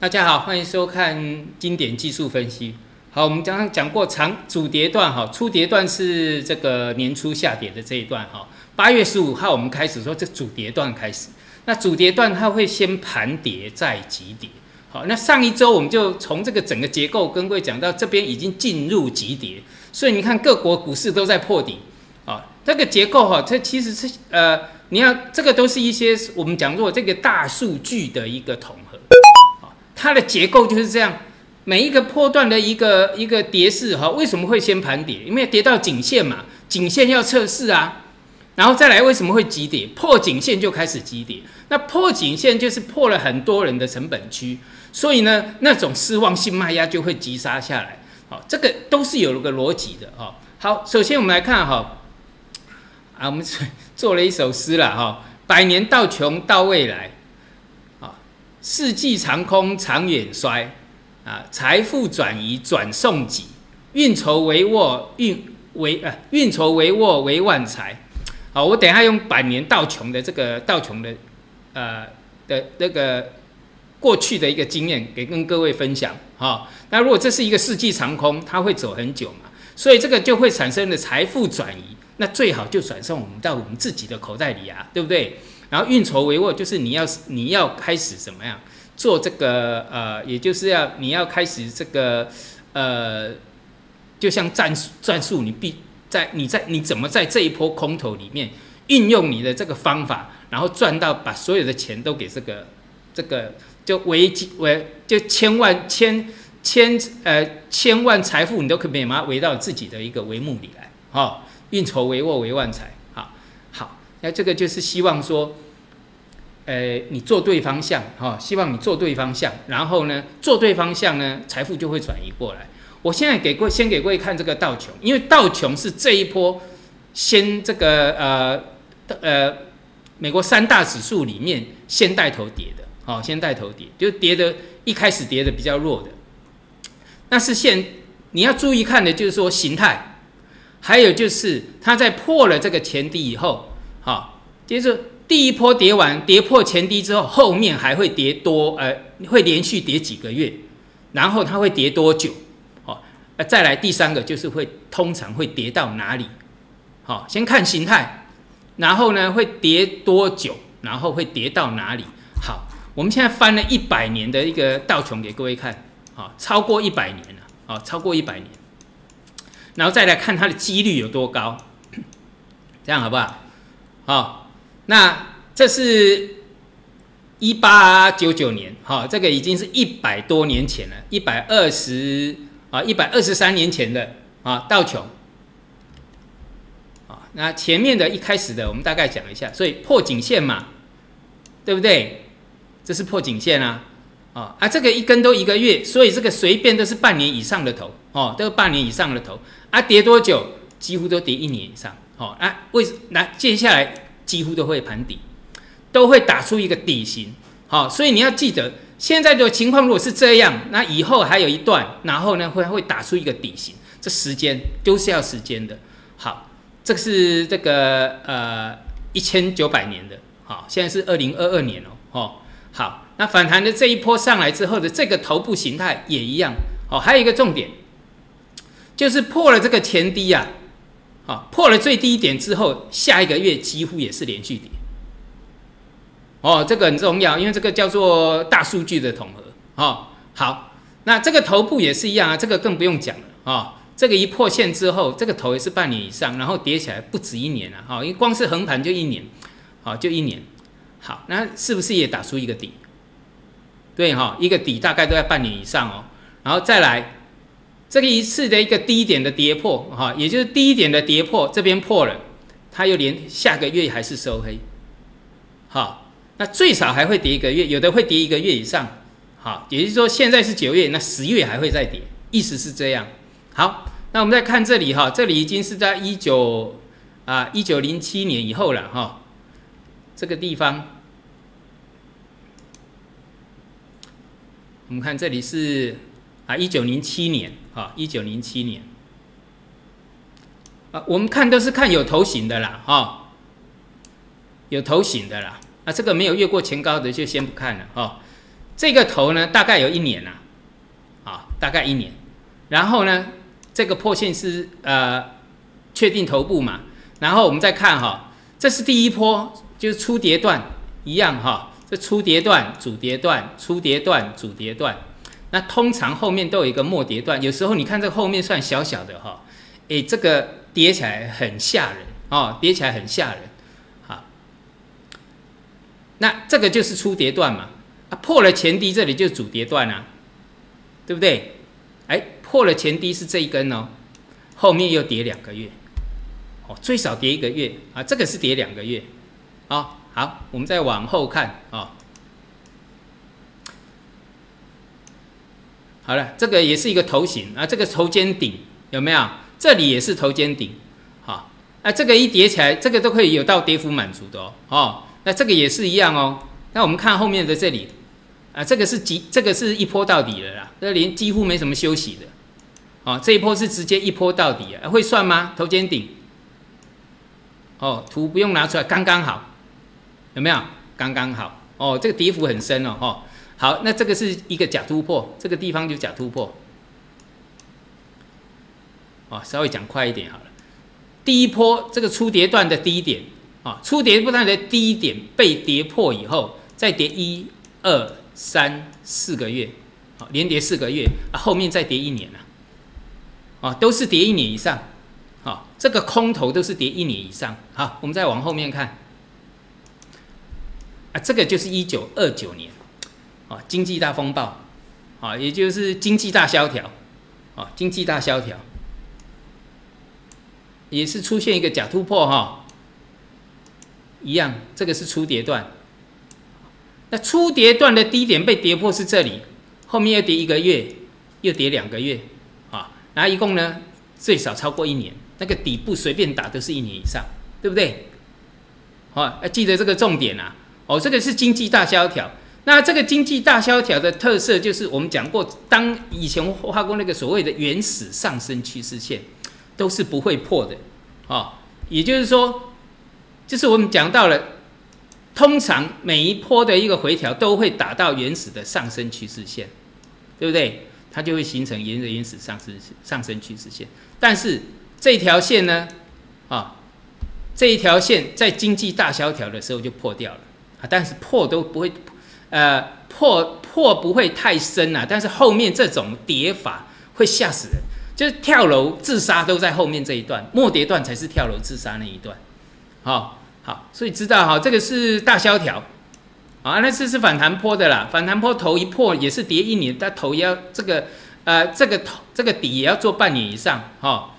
大家好，欢迎收看经典技术分析。好，我们刚刚讲过长主跌段哈，初跌段是这个年初下跌的这一段哈。八月十五号我们开始说这主跌段开始，那主跌段它会先盘跌再急跌。好，那上一周我们就从这个整个结构跟各位讲到这边已经进入急跌，所以你看各国股市都在破底啊。这个结构哈，这其实是呃，你要这个都是一些我们讲过这个大数据的一个统合，它的结构就是这样。每一个波段的一个一个跌势哈，为什么会先盘跌？因为跌到颈线嘛，颈线要测试啊，然后再来为什么会急跌？破颈线就开始急跌，那破颈线就是破了很多人的成本区，所以呢，那种失望性卖压就会急杀下来。好，这个都是有个逻辑的哈。好，首先我们来看哈，啊，我们做了一首诗了哈，百年到穷到未来，世纪长空长远衰。啊，财富转移转送己，运筹帷幄运为啊，运筹帷幄为万财。好，我等一下用百年道穷的这个道穷的呃的那个过去的一个经验，给跟各位分享哈。那如果这是一个世纪长空，它会走很久嘛，所以这个就会产生的财富转移，那最好就转送我们到我们自己的口袋里啊，对不对？然后运筹帷幄就是你要你要开始怎么样？做这个呃，也就是要你要开始这个呃，就像战术战术，你必在你在你怎么在这一波空头里面运用你的这个方法，然后赚到把所有的钱都给这个这个就围围就千万千千呃千万财富，你都可以把它围到自己的一个帷幕里来，哈，运筹帷幄为万财，那这个就是希望说。呃，你做对方向哈，希望你做对方向，然后呢，做对方向呢，财富就会转移过来。我现在给各位先给各位看这个道琼，因为道琼是这一波先这个呃呃美国三大指数里面先带头跌的，好，先带头跌，就跌的一开始跌的比较弱的。那是现你要注意看的就是说形态，还有就是它在破了这个前低以后，好，接着。第一波跌完，跌破前低之后，后面还会跌多，呃，会连续跌几个月，然后它会跌多久？好，那再来第三个就是会通常会跌到哪里？好，先看形态，然后呢会跌多久？然后会跌到哪里？好，我们现在翻了一百年的一个道琼给各位看，好，超过一百年了，好，超过一百年，然后再来看它的几率有多高，这样好不好？好。那这是一八九九年，哈，这个已经是一百多年前了，一百二十啊，一百二十三年前的啊，道琼，啊，那前面的一开始的，我们大概讲一下，所以破颈线嘛，对不对？这是破颈线啊，啊，啊，这个一根都一个月，所以这个随便都是半年以上的头，哦，都是半年以上的头，啊，跌多久？几乎都跌一年以上，哦，啊，为那接下来。几乎都会盘底，都会打出一个底型，好，所以你要记得现在的情况如果是这样，那以后还有一段，然后呢会会打出一个底型，这时间都是要时间的。好，这个是这个呃一千九百年的，好，现在是二零二二年哦，哦，好，那反弹的这一波上来之后的这个头部形态也一样，哦，还有一个重点，就是破了这个前低呀。啊，破了最低点之后，下一个月几乎也是连续跌。哦，这个很重要，因为这个叫做大数据的统合。哦，好，那这个头部也是一样啊，这个更不用讲了啊。这个一破线之后，这个头也是半年以上，然后跌起来不止一年了。哈，因为光是横盘就一年，好，就一年。好，那是不是也打出一个底？对哈，一个底大概都在半年以上哦，然后再来。这个一次的一个低点的跌破，哈，也就是低点的跌破，这边破了，它又连下个月还是收黑，好，那最少还会跌一个月，有的会跌一个月以上，好，也就是说现在是九月，那十月还会再跌，意思是这样。好，那我们再看这里哈，这里已经是在一九啊一九零七年以后了哈，这个地方，我们看这里是啊一九零七年。啊，一九零七年，啊，我们看都是看有头型的啦，哈，有头型的啦，啊，这个没有越过前高的就先不看了，哈，这个头呢大概有一年呐，啊，大概一年，然后呢，这个破线是呃确定头部嘛，然后我们再看哈，这是第一波，就是初跌段一样哈，这初跌段、主跌段、初跌段、主跌段，那通常后面都有一个末跌段，有时候你看这后面算小小的哈，诶，这个跌起来很吓人哦，跌起来很吓人。那这个就是初跌段嘛，啊破了前低，这里就是主跌段啊，对不对？哎，破了前低是这一根哦，后面又跌两个月，哦，最少跌一个月啊，这个是跌两个月，哦，好，我们再往后看啊，好了，这个也是一个头型啊，这个头肩顶有没有？这里也是头肩顶，好，啊，这个一叠起来，这个都可以有到跌幅满足的哦，哦。那这个也是一样哦。那我们看后面的这里，啊，这个是几？这个是一波到底了啦，这连几乎没什么休息的，哦，这一波是直接一波到底啊，会算吗？头肩顶，哦，图不用拿出来，刚刚好，有没有？刚刚好，哦，这个跌幅很深哦，哈，好，那这个是一个假突破，这个地方就假突破，哦，稍微讲快一点好了，第一波这个初跌段的低点。啊，初跌不断的低点被跌破以后，再跌一、二、三、四个月，啊，连跌四个月啊，后面再跌一年了，啊，都是跌一年以上，啊，这个空头都是跌一年以上，好，我们再往后面看，啊，这个就是一九二九年，啊，经济大风暴，啊，也就是经济大萧条，啊，经济大萧条，也是出现一个假突破哈。一样，这个是初跌段。那初跌段的低点被跌破是这里，后面又跌一个月，又跌两个月，啊，然后一共呢最少超过一年，那个底部随便打都是一年以上，对不对？好，要记得这个重点啊。哦，这个是经济大萧条。那这个经济大萧条的特色就是我们讲过，当以前画过那个所谓的原始上升趋势线，都是不会破的，啊，也就是说。就是我们讲到了，通常每一波的一个回调都会打到原始的上升趋势线，对不对？它就会形成沿着原始上升上升趋势线。但是这条线呢，啊，这一条线在经济大萧条的时候就破掉了啊，但是破都不会，呃，破破不会太深啊，但是后面这种跌法会吓死人，就是跳楼自杀都在后面这一段，末跌段才是跳楼自杀那一段，好。好，所以知道哈，这个是大萧条，啊，那次是反弹坡的啦，反弹坡头一破也是跌一年，但头要这个，呃，这个头这个底也要做半年以上，哈。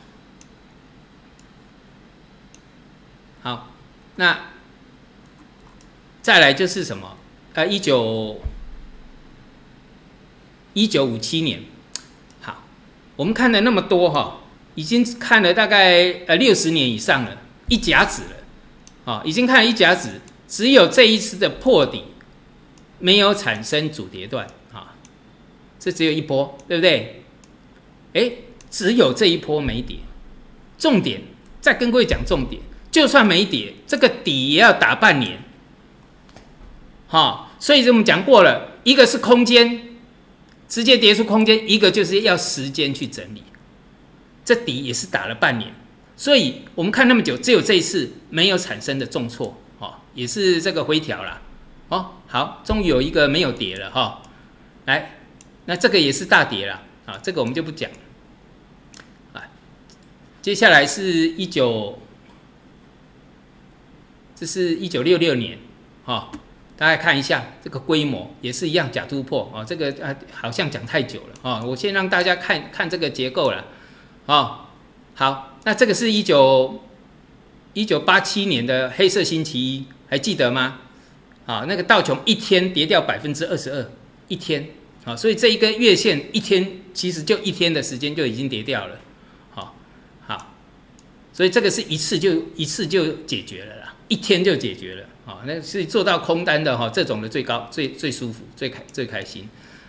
好，那再来就是什么？呃，一九一九五七年，好，我们看了那么多哈，已经看了大概呃六十年以上了，一甲子了。啊，已经看了一甲子，只有这一次的破底没有产生主跌段啊，这只有一波，对不对？哎，只有这一波没跌，重点再跟各位讲重点，就算没跌，这个底也要打半年，哈，所以我们讲过了，一个是空间直接跌出空间，一个就是要时间去整理，这底也是打了半年。所以我们看那么久，只有这一次没有产生的重挫，哦，也是这个回调了，哦，好，终于有一个没有跌了，哈，来，那这个也是大跌了，啊，这个我们就不讲，啊，接下来是一九，这是一九六六年，哈，大家看一下这个规模也是一样假突破，哦，这个啊好像讲太久了，哦，我先让大家看看这个结构了，哦，好。那这个是一九一九八七年的黑色星期一，还记得吗？啊，那个道琼一天跌掉百分之二十二，一天，啊，所以这一根月线一天其实就一天的时间就已经跌掉了，好，好，所以这个是一次就一次就解决了啦，一天就解决了，啊，那是做到空单的哈，这种的最高最最舒服最开最开心，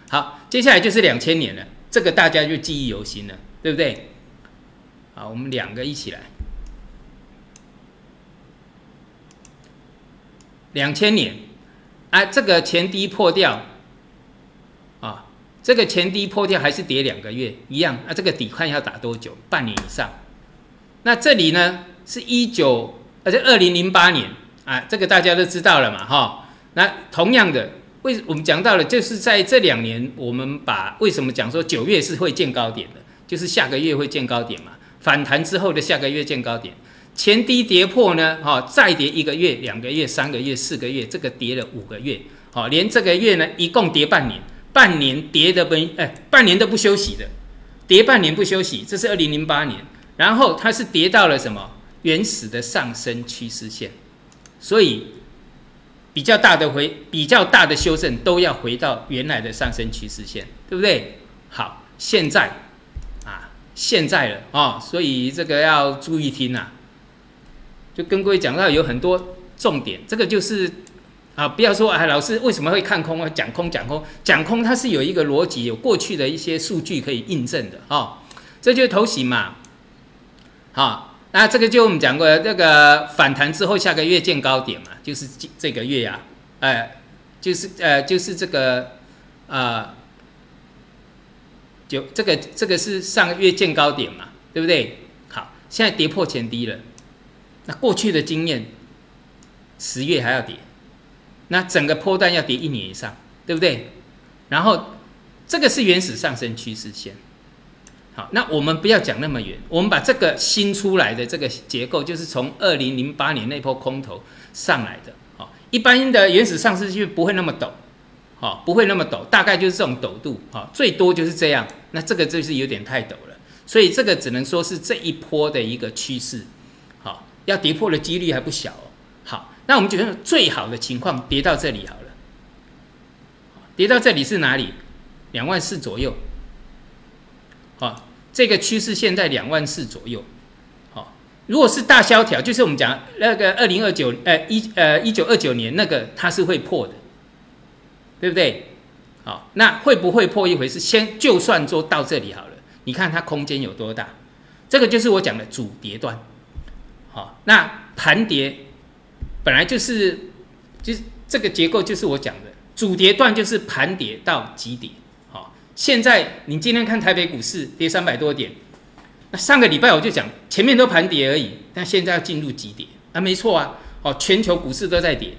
好，接下来就是两千年了，这个大家就记忆犹新了，对不对？好，我们两个一起来。两千年，啊，这个前低破掉，啊这个前低破掉还是跌两个月一样啊？这个底看要打多久？半年以上。那这里呢是一九，而且二零零八年啊，这个大家都知道了嘛，哈。那同样的，为我们讲到了，就是在这两年，我们把为什么讲说九月是会见高点的，就是下个月会见高点嘛，反弹之后的下个月见高点。前低跌破呢，哈，再跌一个月、两个月、三个月、四个月，这个跌了五个月，好，连这个月呢，一共跌半年，半年跌的不，哎，半年都不休息的，跌半年不休息，这是二零零八年，然后它是跌到了什么原始的上升趋势线，所以比较大的回，比较大的修正都要回到原来的上升趋势线，对不对？好，现在啊，现在了啊，所以这个要注意听呐。就跟各位讲到有很多重点，这个就是啊，不要说哎，老师为什么会看空啊？讲空讲空讲空，它是有一个逻辑，有过去的一些数据可以印证的哦。这就是头型嘛，好，那这个就我们讲过，这个反弹之后下个月见高点嘛，就是这个月呀，哎，就是呃，就是这个啊，就这个这个是上个月见高点嘛，对不对？好，现在跌破前低了。那过去的经验，十月还要跌，那整个波段要跌一年以上，对不对？然后这个是原始上升趋势线。好，那我们不要讲那么远，我们把这个新出来的这个结构，就是从二零零八年那波空头上来的。好，一般的原始上升区不会那么陡，好，不会那么陡，大概就是这种陡度，好，最多就是这样。那这个就是有点太陡了，所以这个只能说是这一波的一个趋势。好要跌破的几率还不小。好，那我们觉得最好的情况跌到这里好了。跌到这里是哪里？两万四左右。好，这个趋势线在两万四左右。好，如果是大萧条，就是我们讲那个二零二九呃一呃一九二九年那个它是会破的，对不对？好，那会不会破一回事？先就算做到这里好了，你看它空间有多大？这个就是我讲的主跌段。好，那盘跌本来就是，就是这个结构，就是我讲的主跌段，就是盘跌到极点。现在你今天看台北股市跌三百多点，那上个礼拜我就讲前面都盘跌而已，但现在要进入极点啊，没错啊，哦，全球股市都在跌。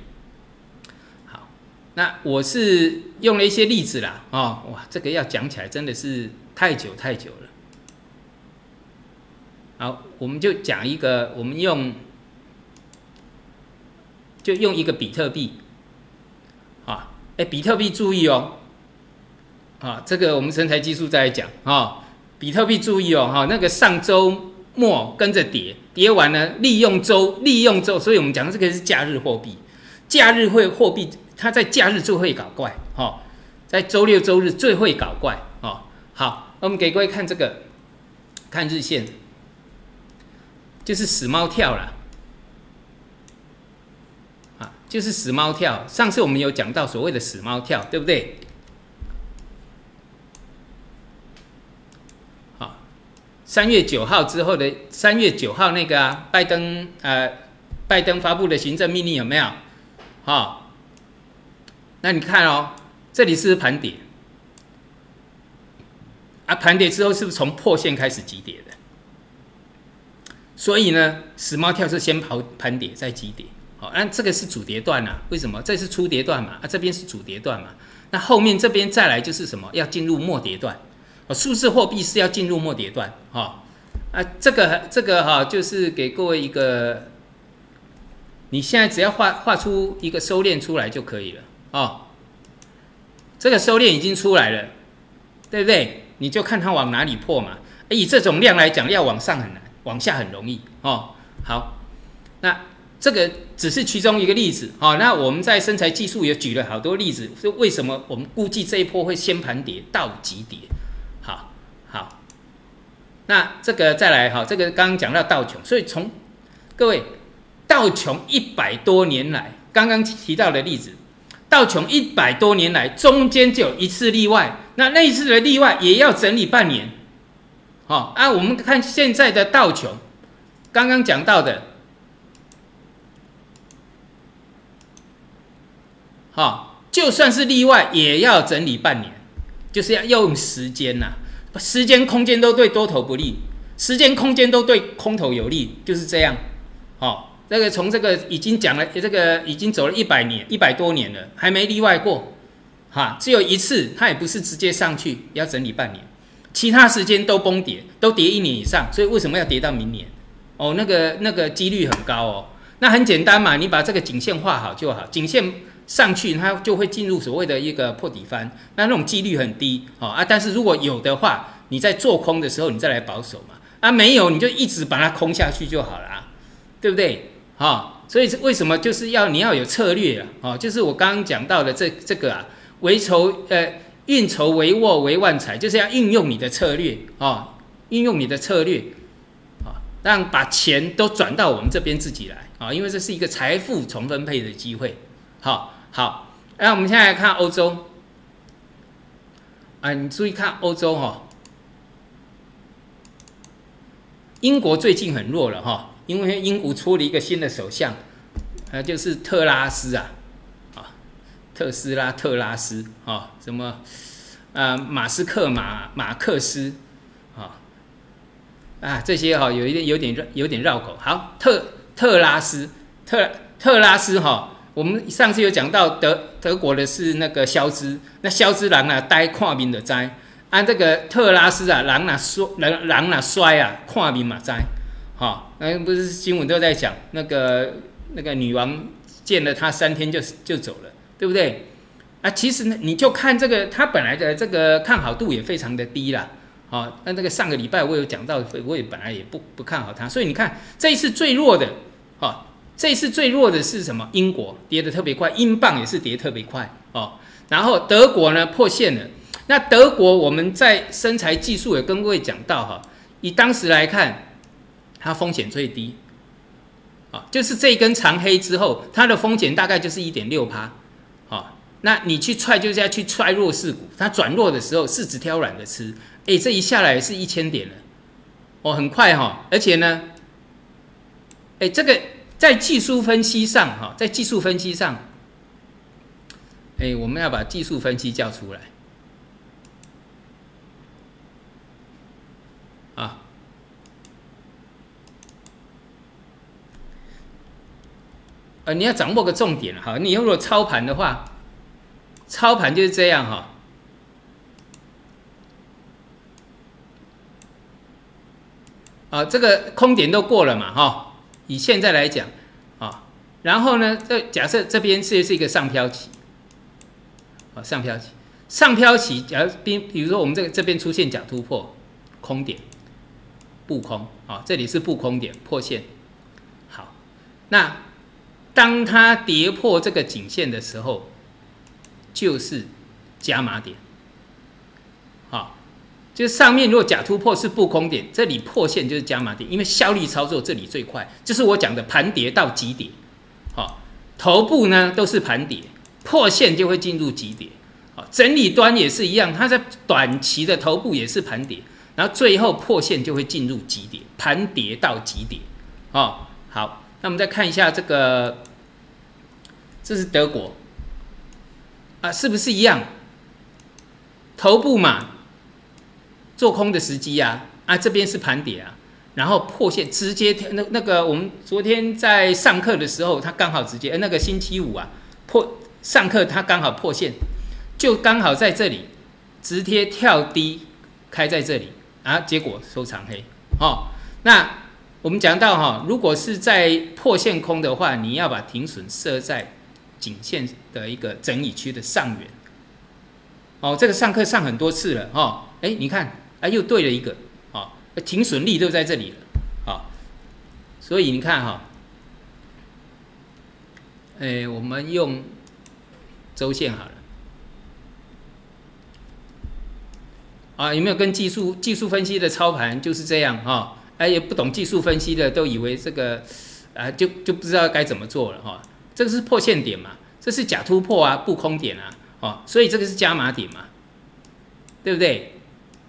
好，那我是用了一些例子啦，哦，哇，这个要讲起来真的是太久太久了。好，我们就讲一个，我们用就用一个比特币，啊，哎，比特币注意哦，啊，这个我们身材技术再来讲啊，比特币注意哦，哈，那个上周末跟着跌，跌完了，利用周利用周，所以我们讲的这个是假日货币，假日会货币，它在假日最会搞怪，哈，在周六周日最会搞怪，哦，好，我们给各位看这个，看日线。就是死猫跳了，啊，就是死猫跳。上次我们有讲到所谓的死猫跳，对不对？三月九号之后的三月九号那个啊，拜登呃，拜登发布的行政命令有没有？好，那你看哦，这里是盘点，啊，盘点之后是不是从破线开始急跌的？所以呢，死猫跳是先跑盘跌再急跌，好，那这个是主跌段啊？为什么？这是初跌段嘛？啊，这边是主跌段嘛？那后面这边再来就是什么？要进入末跌段，数字货币是要进入末跌段，哈，啊，这个这个哈，就是给各位一个，你现在只要画画出一个收敛出来就可以了，哦，这个收敛已经出来了，对不对？你就看它往哪里破嘛。以这种量来讲，要往上很难。往下很容易哦。好，那这个只是其中一个例子哦。那我们在身材技术也举了好多例子，是为什么我们估计这一波会先盘跌到极跌？那这个再来哈，这个刚刚讲到道琼，所以从各位道琼一百多年来，刚刚提到的例子，道琼一百多年来中间就有一次例外，那那一次的例外也要整理半年。好啊，我们看现在的道琼，刚刚讲到的，好，就算是例外，也要整理半年。就是要用时间呐，时间空间都对多头不利，时间空间都对空头有利，就是这样。好，这个从这个已经讲了，这个已经走了一百年，一百多年了，还没例外过。哈，只有一次，它也不是直接上去，要整理半年，其他时间都崩跌，都跌一年以上。所以为什么要跌到明年？哦，那个那个几率很高哦。那很简单嘛，你把这个颈线画好就好，颈线上去它就会进入所谓的一个破底翻，那那种几率很低哦啊。但是如果有的话，你在做空的时候你再来保守嘛。啊，没有你就一直把它空下去就好了啊，对不对？好，所以为什么就是要你要有策略啊？哦，就是我刚刚讲到的这这个啊。为筹呃，运筹帷幄为万财，就是要运用你的策略啊，运用你的策略啊，让把钱都转到我们这边自己来啊，因为这是一个财富重分配的机会。好，好，那我们现在来看欧洲啊，你注意看欧洲哈，英国最近很弱了哈，因为英国出了一个新的首相，呃，就是特拉斯啊。啊特斯拉、特拉斯啊，什么啊？马斯克、马马克思啊啊，这些哈有一点有点有点绕口。好，特特拉斯特特拉斯哈，我们上次有讲到德德国的是那个肖兹，那肖兹狼啊呆跨名的灾，按这个特拉斯啊狼啊摔狼狼啊摔啊跨名马灾，好，那不是新闻都在讲那个那个女王见了他三天就就走了。对不对？啊，其实呢，你就看这个，他本来的这个看好度也非常的低啦。好，那这个上个礼拜我有讲到，我也本来也不不看好他。所以你看这一次最弱的，哦，这次最弱的是什么？英国跌的特别快，英镑也是跌特别快哦。然后德国呢破线了。那德国我们在身材技术也跟各位讲到哈，以当时来看，它风险最低，啊，就是这一根长黑之后，它的风险大概就是一点六趴。那你去踹就是要去踹弱势股，它转弱的时候市值挑软的吃，哎，这一下来是一千点了，哦，很快哈，而且呢，哎，这个在技术分析上哈，在技术分析上，哎，我们要把技术分析叫出来，啊，呃，你要掌握个重点哈，你如果操盘的话。操盘就是这样哈，啊，这个空点都过了嘛哈，以现在来讲啊，然后呢，这假设这边是是一个上飘起，啊，上飘起，上飘起，假如比比如说我们这个这边出现假突破，空点，不空啊，这里是不空点破线，好，那当它跌破这个颈线的时候。就是加码点，好，就是上面如果假突破是不空点，这里破线就是加码点，因为效率操作这里最快，就是我讲的盘跌到极点，好，头部呢都是盘跌，破线就会进入极点，好，整理端也是一样，它在短期的头部也是盘跌，然后最后破线就会进入极点，盘跌到极点，哦，好，那我们再看一下这个，这是德国。啊，是不是一样？头部嘛，做空的时机啊，啊，这边是盘点啊，然后破线直接那那个我们昨天在上课的时候，它刚好直接，那个星期五啊破上课它刚好破线，就刚好在这里直接跳低开在这里啊，结果收长黑哦。那我们讲到哈，如果是在破线空的话，你要把停损设在。颈线的一个整理区的上缘，哦，这个上课上很多次了哈，哎，你看，哎，又对了一个，哦，停损率都在这里了，啊，所以你看哈，哎，我们用周线好了，啊，有没有跟技术技术分析的操盘就是这样哈？哎，也不懂技术分析的都以为这个，啊，就就不知道该怎么做了哈。这个是破线点嘛？这是假突破啊，不空点啊，哦，所以这个是加码点嘛，对不对？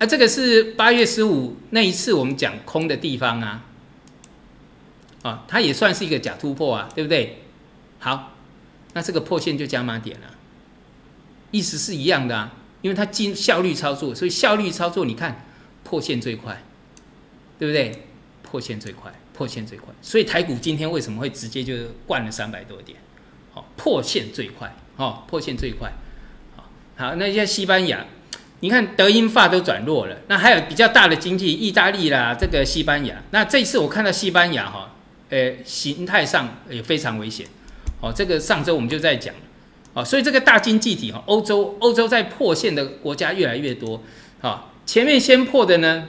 啊，这个是八月十五那一次我们讲空的地方啊，啊，它也算是一个假突破啊，对不对？好，那这个破线就加码点了，意思是一样的啊，因为它进效率操作，所以效率操作你看破线最快，对不对？破线最快，破线最快，所以台股今天为什么会直接就灌了三百多点？好，破线最快，哦，破线最快。好，好，那像西班牙，你看德英法都转弱了，那还有比较大的经济，意大利啦，这个西班牙，那这次我看到西班牙哈，呃，形态上也非常危险。哦，这个上周我们就在讲，哦，所以这个大经济体哈，欧洲欧洲在破线的国家越来越多，好，前面先破的呢，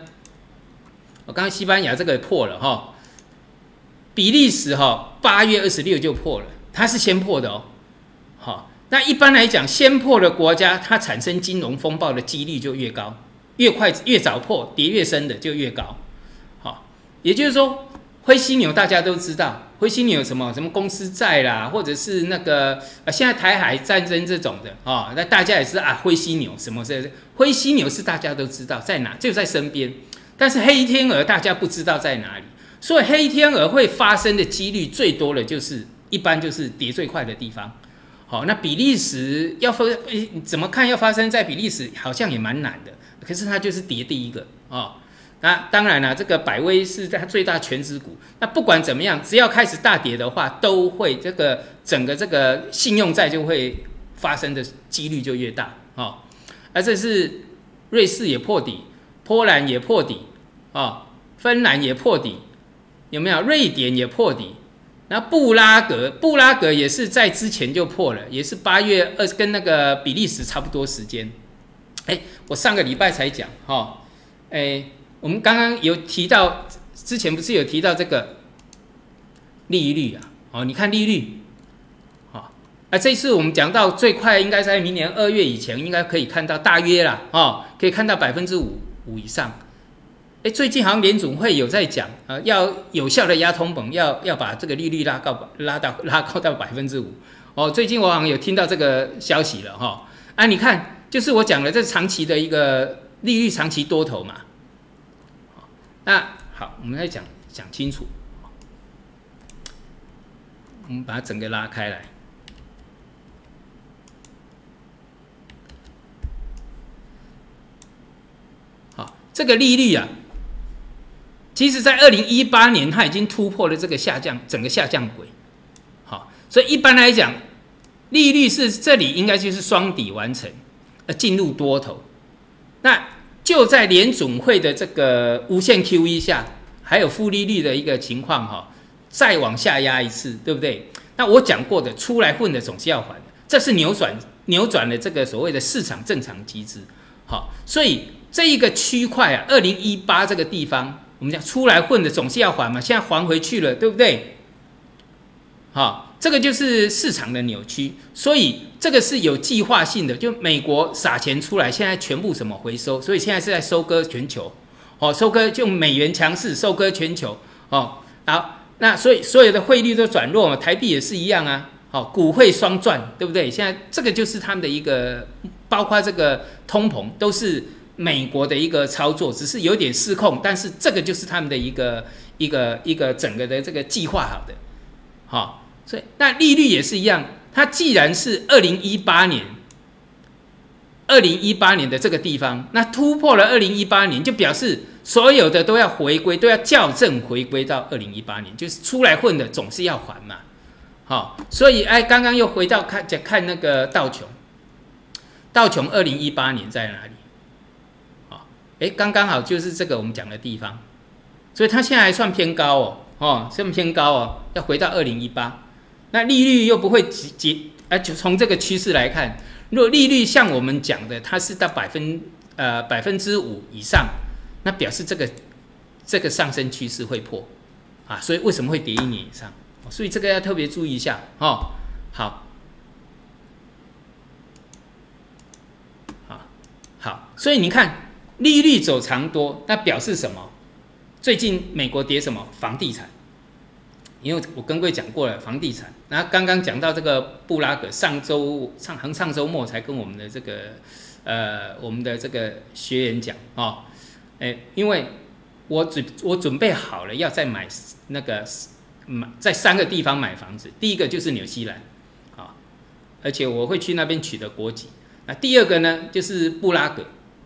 我刚刚西班牙这个破了哈，比利时哈八月二十六就破了，它是先破的哦，那一般来讲，先破的国家它产生金融风暴的几率就越高，越快越早破，跌越深的就越高，好，也就是说。灰犀牛大家都知道，灰犀牛什么什么公司债啦，或者是那个呃现在台海战争这种的啊，那大家也是啊灰犀牛什么是灰犀牛是大家都知道在哪，就在身边。但是黑天鹅大家不知道在哪里，所以黑天鹅会发生的几率最多的就是一般就是跌最快的地方。好，那比利时要发怎么看要发生在比利时好像也蛮难的，可是它就是跌第一个啊。那当然了，这个百威是它最大全值股。那不管怎么样，只要开始大跌的话，都会这个整个这个信用债就会发生的几率就越大啊。而这是瑞士也破底，波兰也破底啊，芬兰也破底，有没有？瑞典也破底。那布拉格，布拉格也是在之前就破了，也是八月二，跟那个比利时差不多时间。哎，我上个礼拜才讲哈，哎。我们刚刚有提到，之前不是有提到这个利率啊？哦，你看利率，好，那这次我们讲到最快应该在明年二月以前，应该可以看到大约啦，哦，可以看到百分之五五以上。哎，最近好像联总会有在讲，呃，要有效的压通膨，要要把这个利率拉高，拉到拉高到百分之五。哦，最近我好像有听到这个消息了哈。啊，你看，就是我讲的这长期的一个利率长期多头嘛。那好，我们来讲讲清楚。我们把它整个拉开来。好，这个利率啊，其实在二零一八年它已经突破了这个下降整个下降轨。好，所以一般来讲，利率是这里应该就是双底完成，呃，进入多头。那就在联总会的这个无限 QE 下，还有负利率的一个情况哈，再往下压一次，对不对？那我讲过的，出来混的总是要还的，这是扭转扭转了这个所谓的市场正常机制。好，所以这一个区块啊，二零一八这个地方，我们讲出来混的总是要还嘛，现在还回去了，对不对？好。这个就是市场的扭曲，所以这个是有计划性的。就美国撒钱出来，现在全部什么回收，所以现在是在收割全球，哦，收割就美元强势，收割全球，哦，好，那所以所有的汇率都转弱嘛，台币也是一样啊，好，股汇双赚，对不对？现在这个就是他们的一个，包括这个通膨都是美国的一个操作，只是有点失控，但是这个就是他们的一个一个一个整个的这个计划好的，好。所以，那利率也是一样。它既然是二零一八年，二零一八年的这个地方，那突破了二零一八年，就表示所有的都要回归，都要校正回归到二零一八年，就是出来混的总是要还嘛。好，所以哎，刚刚又回到看讲看那个道琼，道琼二零一八年在哪里？好，哎，刚刚好就是这个我们讲的地方，所以它现在还算偏高哦，哦，算偏高哦，要回到二零一八。那利率又不会急急，而就从这个趋势来看，若利率像我们讲的，它是到百分呃百分之五以上，那表示这个这个上升趋势会破啊，所以为什么会跌一年以上？所以这个要特别注意一下哦。好，好，好，所以你看利率走长多，那表示什么？最近美国跌什么？房地产。因为我跟各位讲过了房地产，然后刚刚讲到这个布拉格，上周上横上周末才跟我们的这个呃我们的这个学员讲啊，哎，因为我准我准备好了要再买那个买在三个地方买房子，第一个就是纽西兰啊，而且我会去那边取得国籍，那第二个呢，就是布拉格，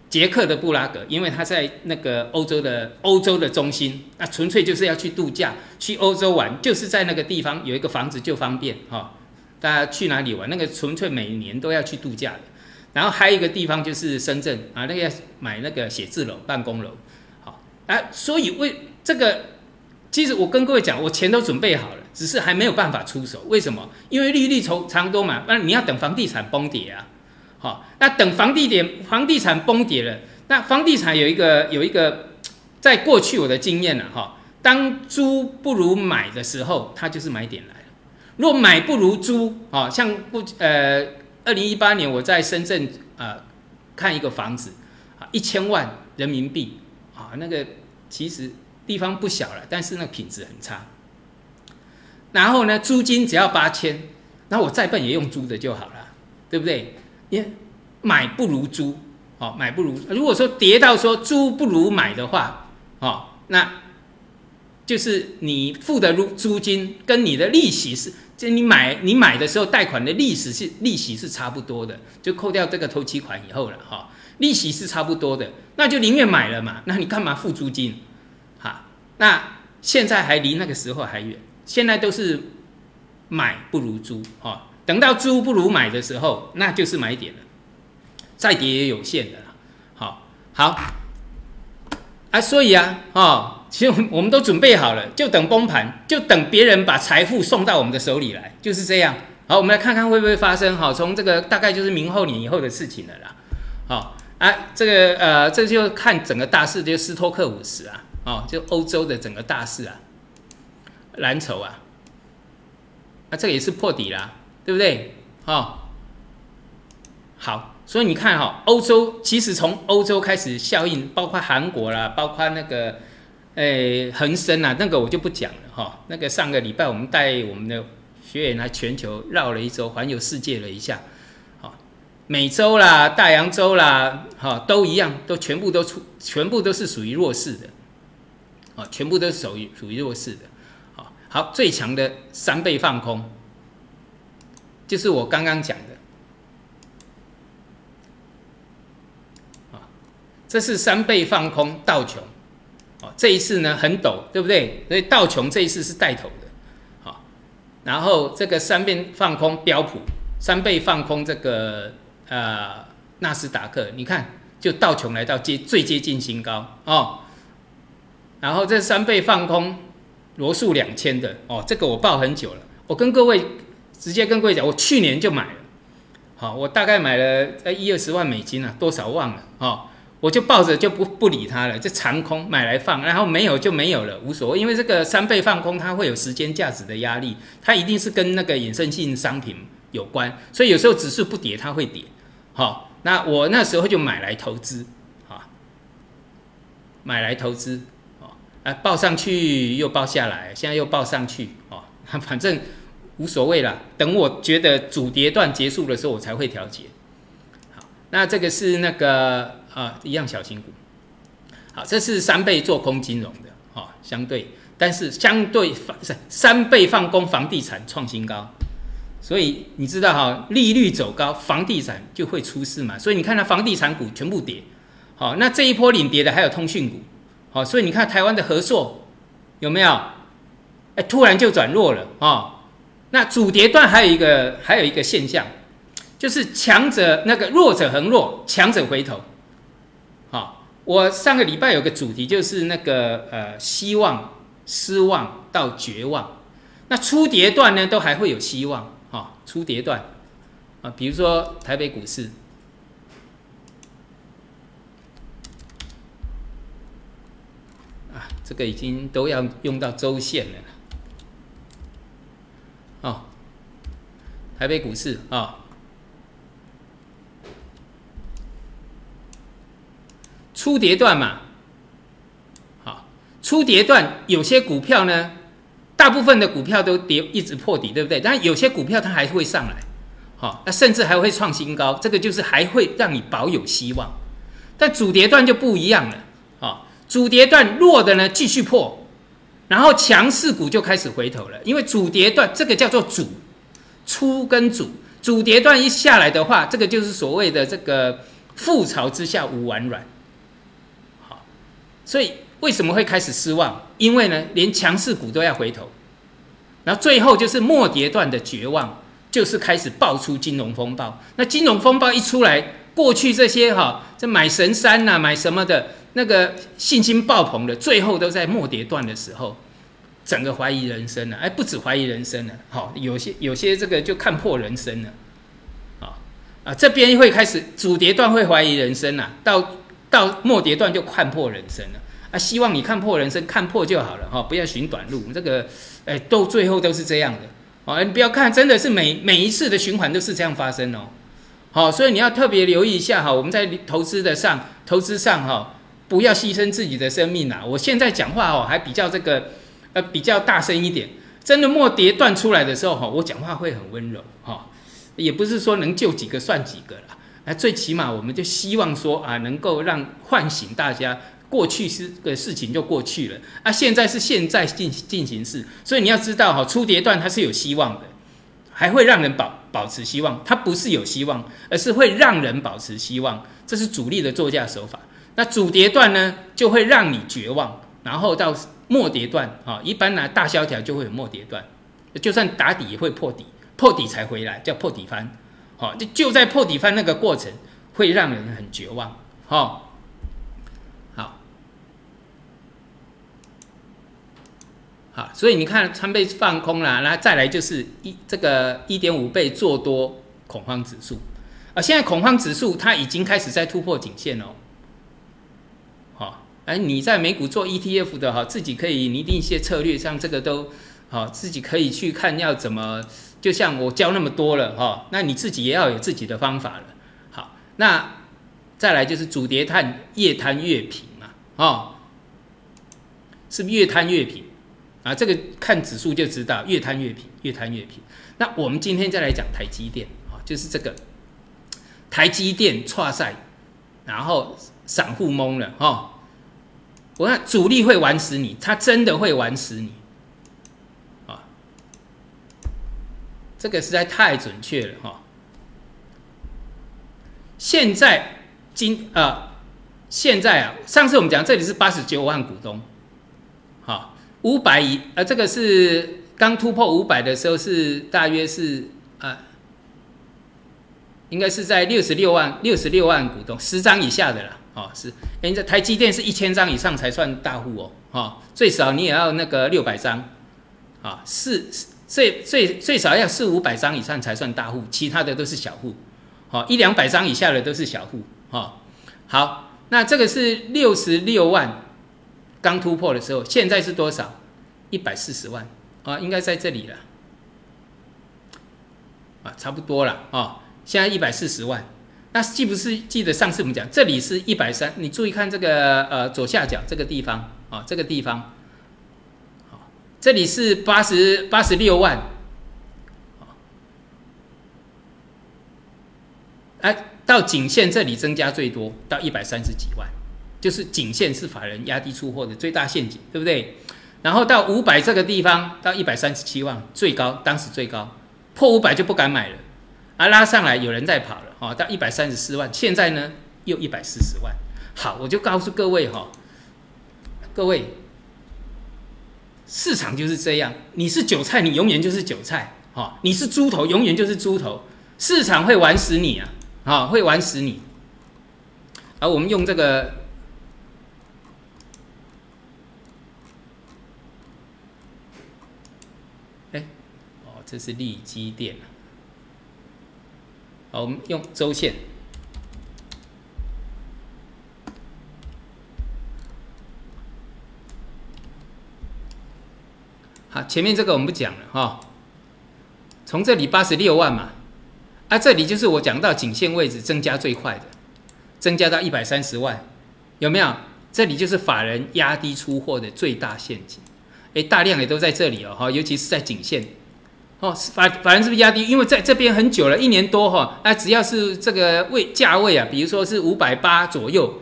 捷克的布拉格，因为它在那个欧洲的欧洲的中心，那纯粹就是要去度假，去欧洲玩，就是在那个地方有一个房子就方便哈。大家去哪里玩？那个纯粹每年都要去度假的。然后还有一个地方就是深圳啊，那个要买那个写字楼、办公楼。好，啊，所以为这个，其实我跟各位讲，我钱都准备好了，只是还没有办法出手。为什么？因为利率从长多嘛，那你要等房地产崩跌啊。好，那等房地点房地产崩跌了，那房地产有一个有一个，在过去我的经验呢，哈，当租不如买的时候，它就是买点来了。若买不如租，啊，像不呃，二零一八年我在深圳啊看一个房子，啊，一千万人民币，啊，那个其实地方不小了，但是那品质很差。然后呢，租金只要八千，那我再笨也用租的就好了，对不对？也买不如租，哦，买不如。如果说跌到说租不如买的话，哦，那就是你付的租租金跟你的利息是，就你买你买的时候贷款的利息是利息是差不多的，就扣掉这个头期款以后了，哈，利息是差不多的，那就宁愿买了嘛，那你干嘛付租金？哈，那现在还离那个时候还远，现在都是买不如租，哈。等到租不如买的时候，那就是买点了，再跌也有限的了。好，好，啊，所以啊，哦，其实我们都准备好了，就等崩盘，就等别人把财富送到我们的手里来，就是这样。好，我们来看看会不会发生。好，从这个大概就是明后年以后的事情了啦。好，啊，这个呃，这就看整个大势，就斯托克五十啊，哦，就欧洲的整个大势啊，蓝筹啊，啊，这个也是破底啦。对不对？哦，好，所以你看哈，欧洲其实从欧洲开始效应，包括韩国啦，包括那个诶恒生啊，那个我就不讲了哈。那个上个礼拜我们带我们的学员来全球绕了一周，环游世界了一下，好，美洲啦、大洋洲啦，哈，都一样，都全部都出，全部都是属于弱势的，啊，全部都是属于属于弱势的，好，好，最强的三倍放空。就是我刚刚讲的，啊，这是三倍放空道琼，哦，这一次呢很陡，对不对？所以道琼这一次是带头的，好，然后这个三倍放空标普，三倍放空这个呃纳斯达克，你看就道琼来到接最接近新高哦，然后这三倍放空罗素两千的哦，这个我报很久了，我跟各位。直接跟各位讲，我去年就买了，好，我大概买了呃一二十万美金啊，多少忘了，哦，我就抱着就不不理它了，就长空买来放，然后没有就没有了，无所谓，因为这个三倍放空它会有时间价值的压力，它一定是跟那个衍生性商品有关，所以有时候指数不跌它会跌，好，那我那时候就买来投资，啊，买来投资，哦，啊，报上去又报下来，现在又报上去，哦，反正。无所谓啦，等我觉得主跌段结束的时候，我才会调节。好，那这个是那个啊，一样小型股。好，这是三倍做空金融的，哦，相对，但是相对放是三倍放空房地产创新高，所以你知道哈，利率走高，房地产就会出事嘛。所以你看它房地产股全部跌。好，那这一波领跌的还有通讯股。好，所以你看台湾的合硕有没有？哎，突然就转弱了啊。那主跌段还有一个还有一个现象，就是强者那个弱者恒弱，强者回头。好，我上个礼拜有个主题就是那个呃希望、失望到绝望。那初跌段呢都还会有希望哈，初跌段啊，比如说台北股市啊，这个已经都要用到周线了。台北股市啊，初跌段嘛，好，初跌段有些股票呢，大部分的股票都跌一直破底，对不对？但有些股票它还会上来，好，那甚至还会创新高，这个就是还会让你保有希望。但主跌段就不一样了，啊，主跌段弱的呢继续破。然后强势股就开始回头了，因为主跌段这个叫做主，初跟主，主主跌段一下来的话，这个就是所谓的这个覆巢之下无完卵。好，所以为什么会开始失望？因为呢，连强势股都要回头，然后最后就是末跌段的绝望，就是开始爆出金融风暴。那金融风暴一出来，过去这些哈，这买神山呐，买什么的，那个信心爆棚的，最后都在末跌段的时候。整个怀疑人生了，哎，不止怀疑人生了，好，有些有些这个就看破人生了，啊啊，这边会开始主跌段会怀疑人生了，到到末跌段就看破人生了，啊，希望你看破人生，看破就好了哈，不要寻短路，这个哎，都最后都是这样的，哦，你不要看，真的是每每一次的循环都是这样发生哦，好，所以你要特别留意一下哈，我们在投资的上投资上哈，不要牺牲自己的生命啊，我现在讲话哦还比较这个。呃，比较大声一点，真的末跌断出来的时候哈，我讲话会很温柔哈，也不是说能救几个算几个了，那最起码我们就希望说啊，能够让唤醒大家，过去是的事情就过去了，啊，现在是现在进进行式，所以你要知道哈，初跌段它是有希望的，还会让人保保持希望，它不是有希望，而是会让人保持希望，这是主力的作价手法。那主跌段呢，就会让你绝望，然后到。末跌段啊，一般呢大萧条就会有末跌段，就算打底也会破底，破底才回来，叫破底翻，好，就就在破底翻那个过程会让人很绝望，好，好，好，所以你看仓被放空了，那再来就是一这个一点五倍做多恐慌指数，啊，现在恐慌指数它已经开始在突破颈线哦。哎，你在美股做 ETF 的哈，自己可以拟定一些策略，像这个都好，自己可以去看要怎么。就像我教那么多了哈，那你自己也要有自己的方法了。好，那再来就是主跌探越摊越平嘛，哦，是越摊越平啊？这个看指数就知道，越摊越平，越摊越平。那我们今天再来讲台积电啊，就是这个台积电错赛，然后散户懵了哈。我看主力会玩死你，他真的会玩死你，啊，这个实在太准确了哈。现在今啊，现在啊，上次我们讲这里是八十九万股东，好，五百亿，呃，这个是刚突破五百的时候是大约是啊，应该是在六十六万六十六万股东，十张以下的啦。哦，是，人家台积电是一千张以上才算大户哦，哈，最少你也要那个六百张，啊，四最最最少要四五百张以上才算大户，其他的都是小户，好，一两百张以下的都是小户，哈，好，那这个是六十六万刚突破的时候，现在是多少？一百四十万，啊，应该在这里了，啊，差不多了，啊，现在一百四十万。那记不是记得上次我们讲，这里是一百三，你注意看这个呃左下角这个地方啊，这个地方，好，这里是八十八十六万，哎，到颈线这里增加最多到一百三十几万，就是颈线是法人压低出货的最大陷阱，对不对？然后到五百这个地方到一百三十七万最高，当时最高破五百就不敢买了。啊，拉上来有人在跑了，哦，到一百三十四万，现在呢又一百四十万。好，我就告诉各位哈，各位，市场就是这样，你是韭菜，你永远就是韭菜，哈，你是猪头，永远就是猪头，市场会玩死你啊，啊，会玩死你。而我们用这个，哎，哦，这是利基电。好，我们用周线。好，前面这个我们不讲了哈。从这里八十六万嘛，啊，这里就是我讲到颈线位置增加最快的，增加到一百三十万，有没有？这里就是法人压低出货的最大陷阱。哎，大量也都在这里哦，哈，尤其是在颈线。哦，法法人是不是压低？因为在这边很久了，一年多哈，那只要是这个位价位啊，比如说是五百八左右，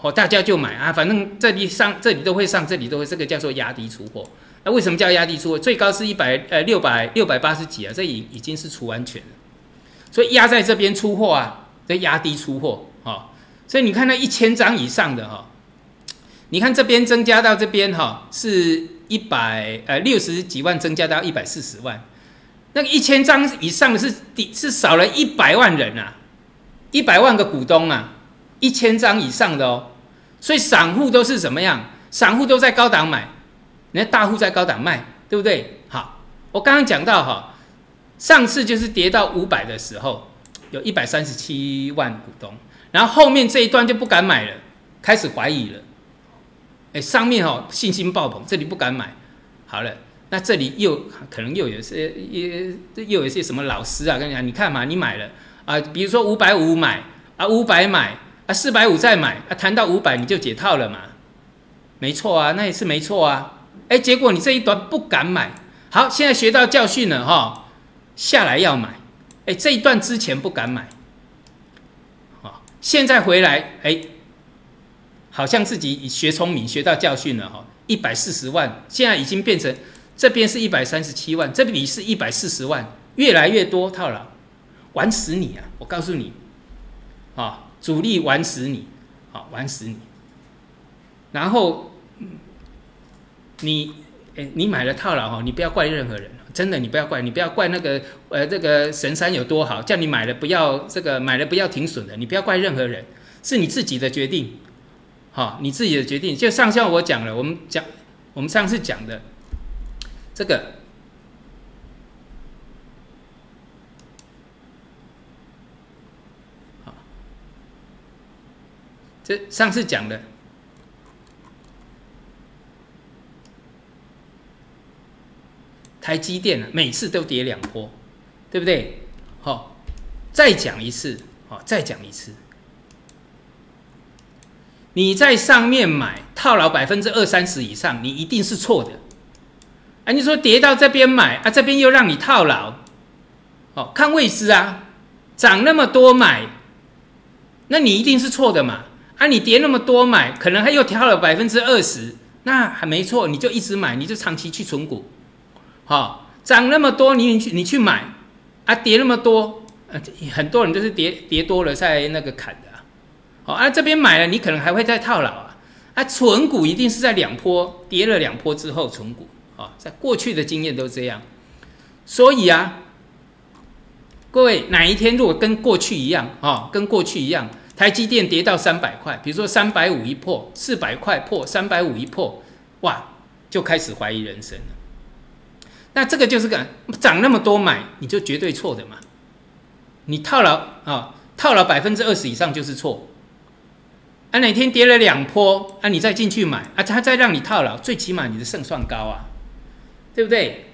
哦，大家就买啊，反正这里上这里都会上，这里都会，这个叫做压低出货。那为什么叫压低出货？最高是一百呃六百六百八十几啊，这已已经是除完全了。所以压在这边出货啊，在压低出货哦。所以你看那一千张以上的哈，你看这边增加到这边哈，是一百呃六十几万增加到一百四十万，那个一千张以上的是底是少了一百万人啊，一百万个股东啊，一千张以上的哦，所以散户都是怎么样？散户都在高档买，人家大户在高档卖，对不对？好，我刚刚讲到哈。上次就是跌到五百的时候，有一百三十七万股东，然后后面这一段就不敢买了，开始怀疑了。哎，上面哦信心爆棚，这里不敢买。好了，那这里又可能又有些也又有些什么老师啊，跟你讲，你看嘛，你买了啊，比如说五百五买啊，五百买啊，四百五再买啊，谈到五百你就解套了嘛？没错啊，那也是没错啊。哎，结果你这一段不敢买，好，现在学到教训了哈。下来要买，哎，这一段之前不敢买，好，现在回来，哎，好像自己学聪明，学到教训了哈，一百四十万，现在已经变成这边是一百三十七万，这里是一百四十万，越来越多套牢，玩死你啊！我告诉你，啊，主力玩死你，好，玩死你，然后你，哎，你买了套牢哈，你不要怪任何人。真的，你不要怪，你不要怪那个呃，这个神山有多好，叫你买了不要这个买了不要停损的，你不要怪任何人，是你自己的决定，好，你自己的决定。就上校我讲了，我们讲我们上次讲的这个，这上次讲的。台积电每次都跌两波，对不对？好，再讲一次，好，再讲一次。你在上面买套牢百分之二三十以上，你一定是错的。啊，你说跌到这边买啊，这边又让你套牢，哦，看位置啊，涨那么多买，那你一定是错的嘛？啊，你跌那么多买，可能还又调了百分之二十，那还没错，你就一直买，你就长期去存股。好，涨那么多，你去你去买，啊，跌那么多，呃，很多人都是跌跌多了在那个砍的，好，啊，这边买了，你可能还会再套牢啊，啊，存股一定是在两波跌了两波之后存股，啊，在过去的经验都这样，所以啊，各位哪一天如果跟过去一样，啊，跟过去一样，台积电跌到三百块，比如说三百五一破，四百块破，三百五一破，哇，就开始怀疑人生了。那这个就是个涨那么多买，你就绝对错的嘛？你套牢啊，套牢百分之二十以上就是错。啊，哪天跌了两波啊，你再进去买啊，他再让你套牢，最起码你的胜算高啊，对不对？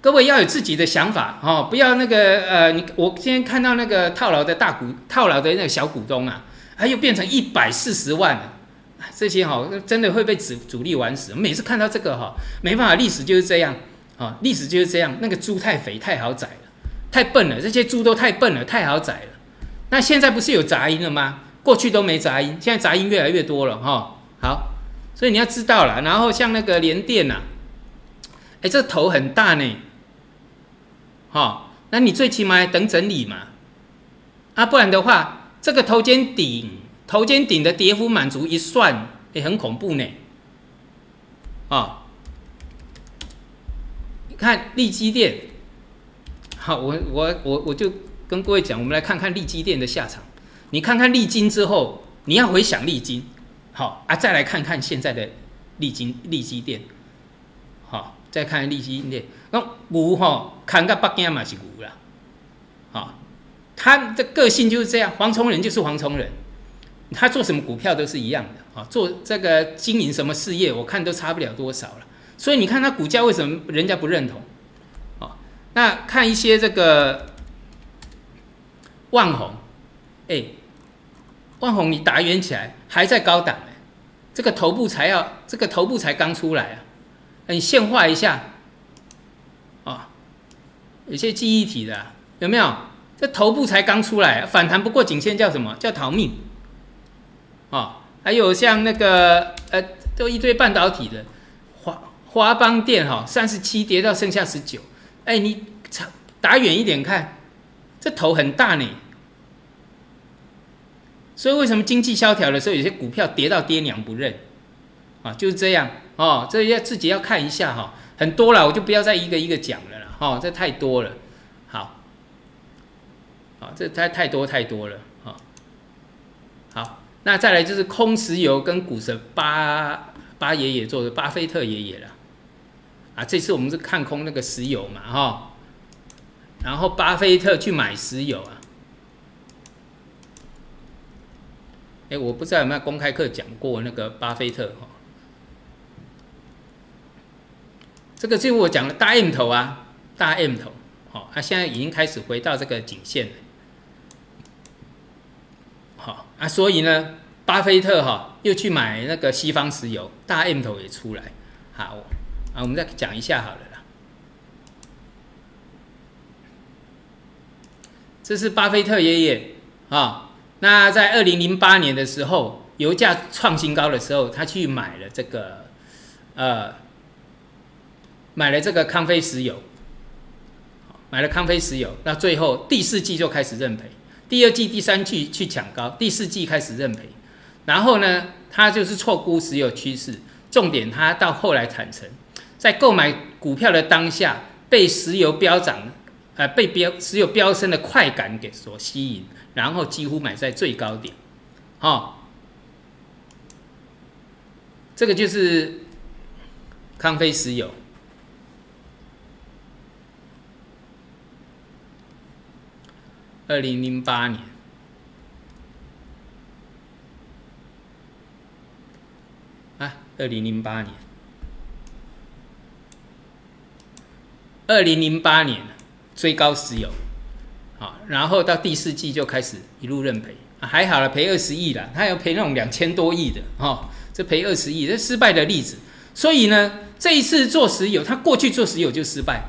各位要有自己的想法哦，不要那个呃，你我今天看到那个套牢的大股套牢的那个小股东啊，他又变成一百四十万了，这些哈真的会被主主力玩死。每次看到这个哈，没办法，历史就是这样。啊，历史就是这样，那个猪太肥太好宰了，太笨了，这些猪都太笨了，太好宰了。那现在不是有杂音了吗？过去都没杂音，现在杂音越来越多了哈。好，所以你要知道了。然后像那个联电呐，哎，这头很大呢。哈，那你最起码等整理嘛。啊，不然的话，这个头肩顶，头肩顶的跌幅满足一算，也很恐怖呢。啊。你看利基电，好，我我我我就跟各位讲，我们来看看利基电的下场。你看看利金之后，你要回想利金，好啊，再来看看现在的利金利基电，再看利基电。那五哈，看个北京嘛是五啦，好，他的个性就是这样，黄崇仁就是黄崇仁，他做什么股票都是一样的，啊，做这个经营什么事业，我看都差不了多少了。所以你看他股价为什么人家不认同？哦，那看一些这个万红，哎，万红你打圆起来还在高档哎，这个头部才要这个头部才刚出来啊，你现化一下，啊，有些记忆体的有没有？这头部才刚出来，反弹不过颈线叫什么叫逃命？啊，还有像那个呃，都一堆半导体的。华华邦电哈三十七跌到剩下十九，哎，你打远一点看，这头很大呢。所以为什么经济萧条的时候，有些股票跌到爹娘不认啊？就是这样哦。这要自己要看一下哈，很多了，我就不要再一个一个讲了啦。哈，这太多了。好，好，这太太多太多了。好，好，那再来就是空石油跟股神巴巴爷爷做的，巴菲特爷爷了。啊，这次我们是看空那个石油嘛，哈。然后巴菲特去买石油啊。哎，我不知道有没有公开课讲过那个巴菲特哈。这个就是我讲的大 M 头啊，大 M 头，好，他现在已经开始回到这个颈线了。好啊，所以呢，巴菲特哈又去买那个西方石油，大 M 头也出来。好啊，我们再讲一下好了啦。这是巴菲特爷爷啊。那在二零零八年的时候，油价创新高的时候，他去买了这个，呃，买了这个康菲石油，买了康菲石油。那最后第四季就开始认赔，第二季、第三季去抢高，第四季开始认赔。然后呢，他就是错估石油趋势。重点，他到后来坦诚，在购买股票的当下，被石油飙涨，呃，被飙石油飙升的快感给所吸引。然后几乎买在最高点，哦，这个就是康菲石油，二零零八年，啊，二零零八年，二零零八年追高石油。然后到第四季就开始一路认赔，还好了，赔二十亿了。他要赔那种两千多亿的，哈，这赔二十亿，这失败的例子。所以呢，这一次做石油，他过去做石油就失败。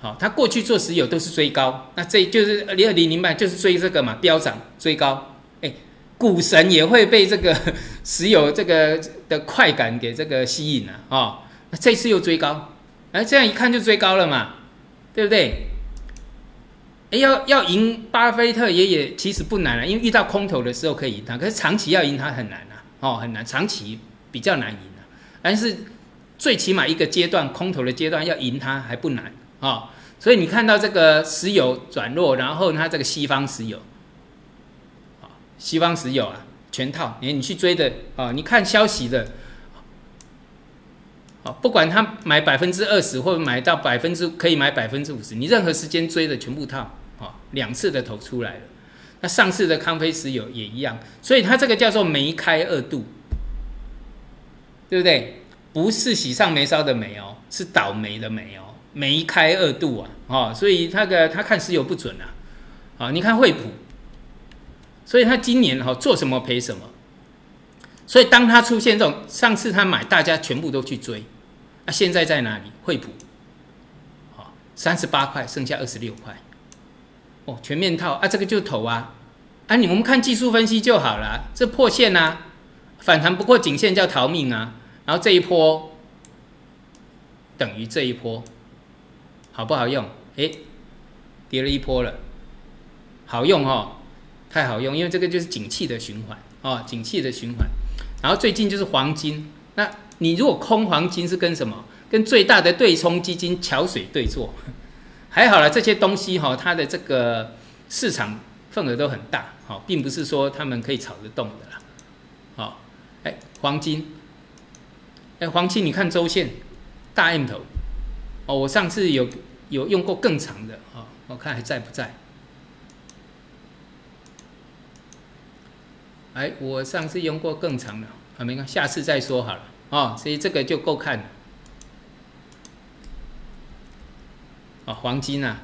好，他过去做石油都是追高，那这就是二零二零零八就是追这个嘛，飙涨追高。哎，股神也会被这个 石油这个的快感给这个吸引了啊。那这次又追高，哎，这样一看就追高了嘛，对不对？哎，要要赢巴菲特爷爷其实不难啊，因为遇到空头的时候可以赢他，可是长期要赢他很难啊，哦，很难，长期比较难赢啊。但是最起码一个阶段空头的阶段要赢他还不难啊，所以你看到这个石油转弱，然后它这个西方石油，啊，西方石油啊全套，你你去追的啊，你看消息的。不管他买百分之二十，或者买到百分之可以买百分之五十，你任何时间追的全部套，哦，两次的头出来了。那上次的康菲石油也一样，所以它这个叫做梅开二度，对不对？不是喜上眉梢的梅哦，是倒霉的霉哦，梅开二度啊，哦，所以那个他看石油不准啊，啊，你看惠普，所以他今年哈做什么赔什么，所以当他出现这种，上次他买大家全部都去追。啊现在在哪里？惠普，好，三十八块，剩下二十六块，哦，全面套啊，这个就投啊，啊，你我们看技术分析就好了，这破线啊，反弹不过颈线叫逃命啊，然后这一波等于这一波，好不好用？哎，跌了一波了，好用哦，太好用，因为这个就是景气的循环哦，景气的循环，然后最近就是黄金，那。你如果空黄金是跟什么？跟最大的对冲基金桥水对坐，还好了，这些东西哈，它的这个市场份额都很大，好，并不是说他们可以炒得动的啦。好，哎，黄金，哎，黄金，你看周线大 M 头，哦，我上次有有用过更长的啊，我看还在不在？哎，我上次用过更长的，啊，没关系，下次再说好了。哦，所以这个就够看了。哦，黄金啊，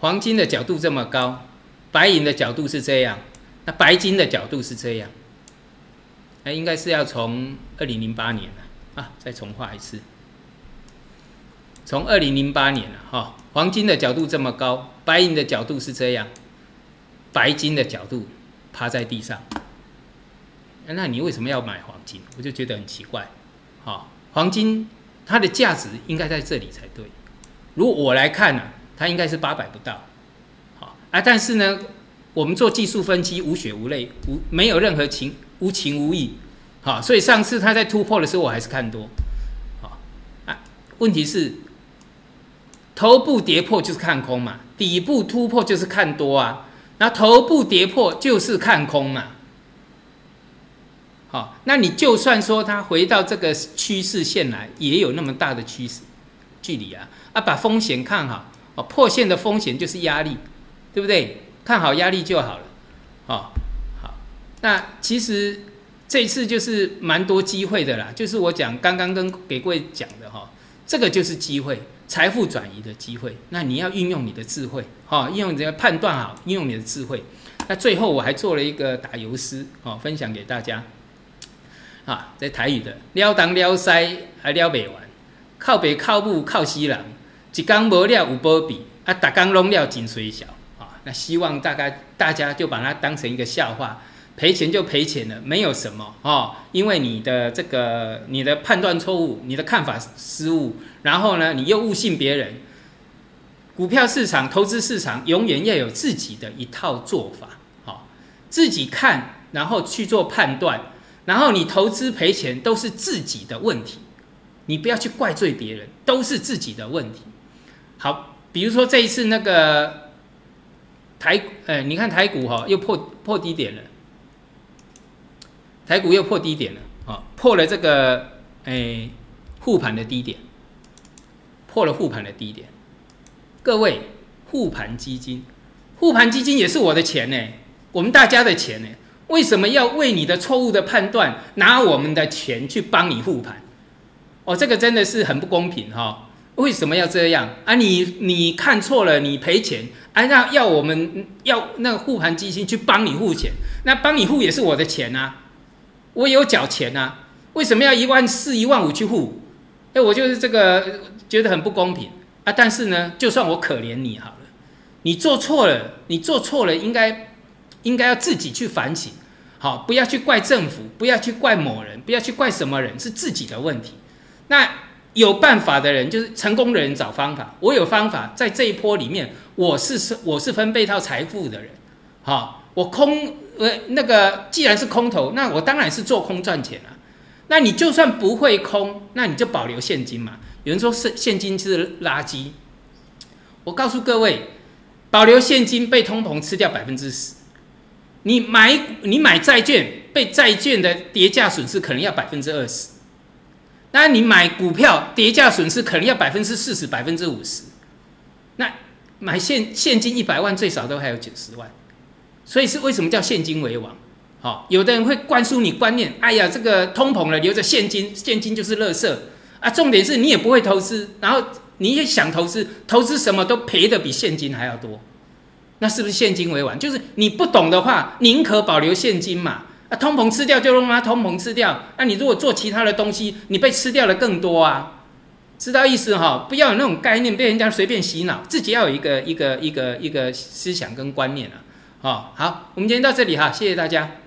黄金的角度这么高，白银的角度是这样，那白金的角度是这样。哎，应该是要从二零零八年了啊，再重画一次。从二零零八年了哈，黄金的角度这么高，白银的角度是这样，白金的角度趴在地上。那你为什么要买黄金？我就觉得很奇怪，好，黄金它的价值应该在这里才对，如果我来看呢，它应该是八百不到，好啊，但是呢，我们做技术分析无血无泪，无没有任何情无情无义，好，所以上次它在突破的时候，我还是看多，好啊，问题是头部跌破就是看空嘛，底部突破就是看多啊，那头部跌破就是看空嘛。好，那你就算说它回到这个趋势线来，也有那么大的趋势距离啊啊！把风险看好哦，破线的风险就是压力，对不对？看好压力就好了。哦，好，那其实这次就是蛮多机会的啦，就是我讲刚刚跟给各位讲的哈，这个就是机会，财富转移的机会。那你要运用你的智慧，哈，运用你的判断好，运用你的智慧。那最后我还做了一个打油诗，哦，分享给大家。啊，在台语的撩东撩西还撩未完，靠北靠木靠西人，一工无料有波比，啊，逐工拢了真衰小啊。那希望大概大家就把它当成一个笑话，赔钱就赔钱了，没有什么哦。因为你的这个你的判断错误，你的看法失误，然后呢，你又误信别人。股票市场、投资市场永远要有自己的一套做法，好，自己看，然后去做判断。然后你投资赔钱都是自己的问题，你不要去怪罪别人，都是自己的问题。好，比如说这一次那个台，呃，你看台股哈又破破低点了，台股又破低点了，啊，破了这个诶护盘的低点，破了护盘的低点。各位护盘基金，护盘基金也是我的钱呢，我们大家的钱呢。为什么要为你的错误的判断拿我们的钱去帮你护盘？哦，这个真的是很不公平哈！为什么要这样啊？你你看错了，你赔钱，啊，让要我们要那个护盘基金去帮你护钱，那帮你护也是我的钱啊，我有缴钱啊，为什么要一万四、一万五去付？哎，我就是这个觉得很不公平啊！但是呢，就算我可怜你好了，你做错了，你做错了，应该应该要自己去反省。好，不要去怪政府，不要去怪某人，不要去怪什么人，是自己的问题。那有办法的人，就是成功的人找方法。我有方法，在这一波里面，我是是我是分配到财富的人。好，我空呃那个既然是空头，那我当然是做空赚钱啊。那你就算不会空，那你就保留现金嘛。有人说是现金是垃圾，我告诉各位，保留现金被通膨吃掉百分之十。你买你买债券，被债券的跌价损失可能要百分之二十。那你买股票，跌价损失可能要百分之四十、百分之五十。那买现现金一百万，最少都还有九十万。所以是为什么叫现金为王？好，有的人会灌输你观念，哎呀，这个通膨了，留着现金，现金就是垃圾啊。重点是你也不会投资，然后你也想投资，投资什么都赔的比现金还要多。那是不是现金为王？就是你不懂的话，宁可保留现金嘛。啊，通膨吃掉就让它通膨吃掉。那你如果做其他的东西，你被吃掉的更多啊。知道意思哈？不要有那种概念被人家随便洗脑，自己要有一个一个一个一个思想跟观念啊。好，好，我们今天到这里哈，谢谢大家。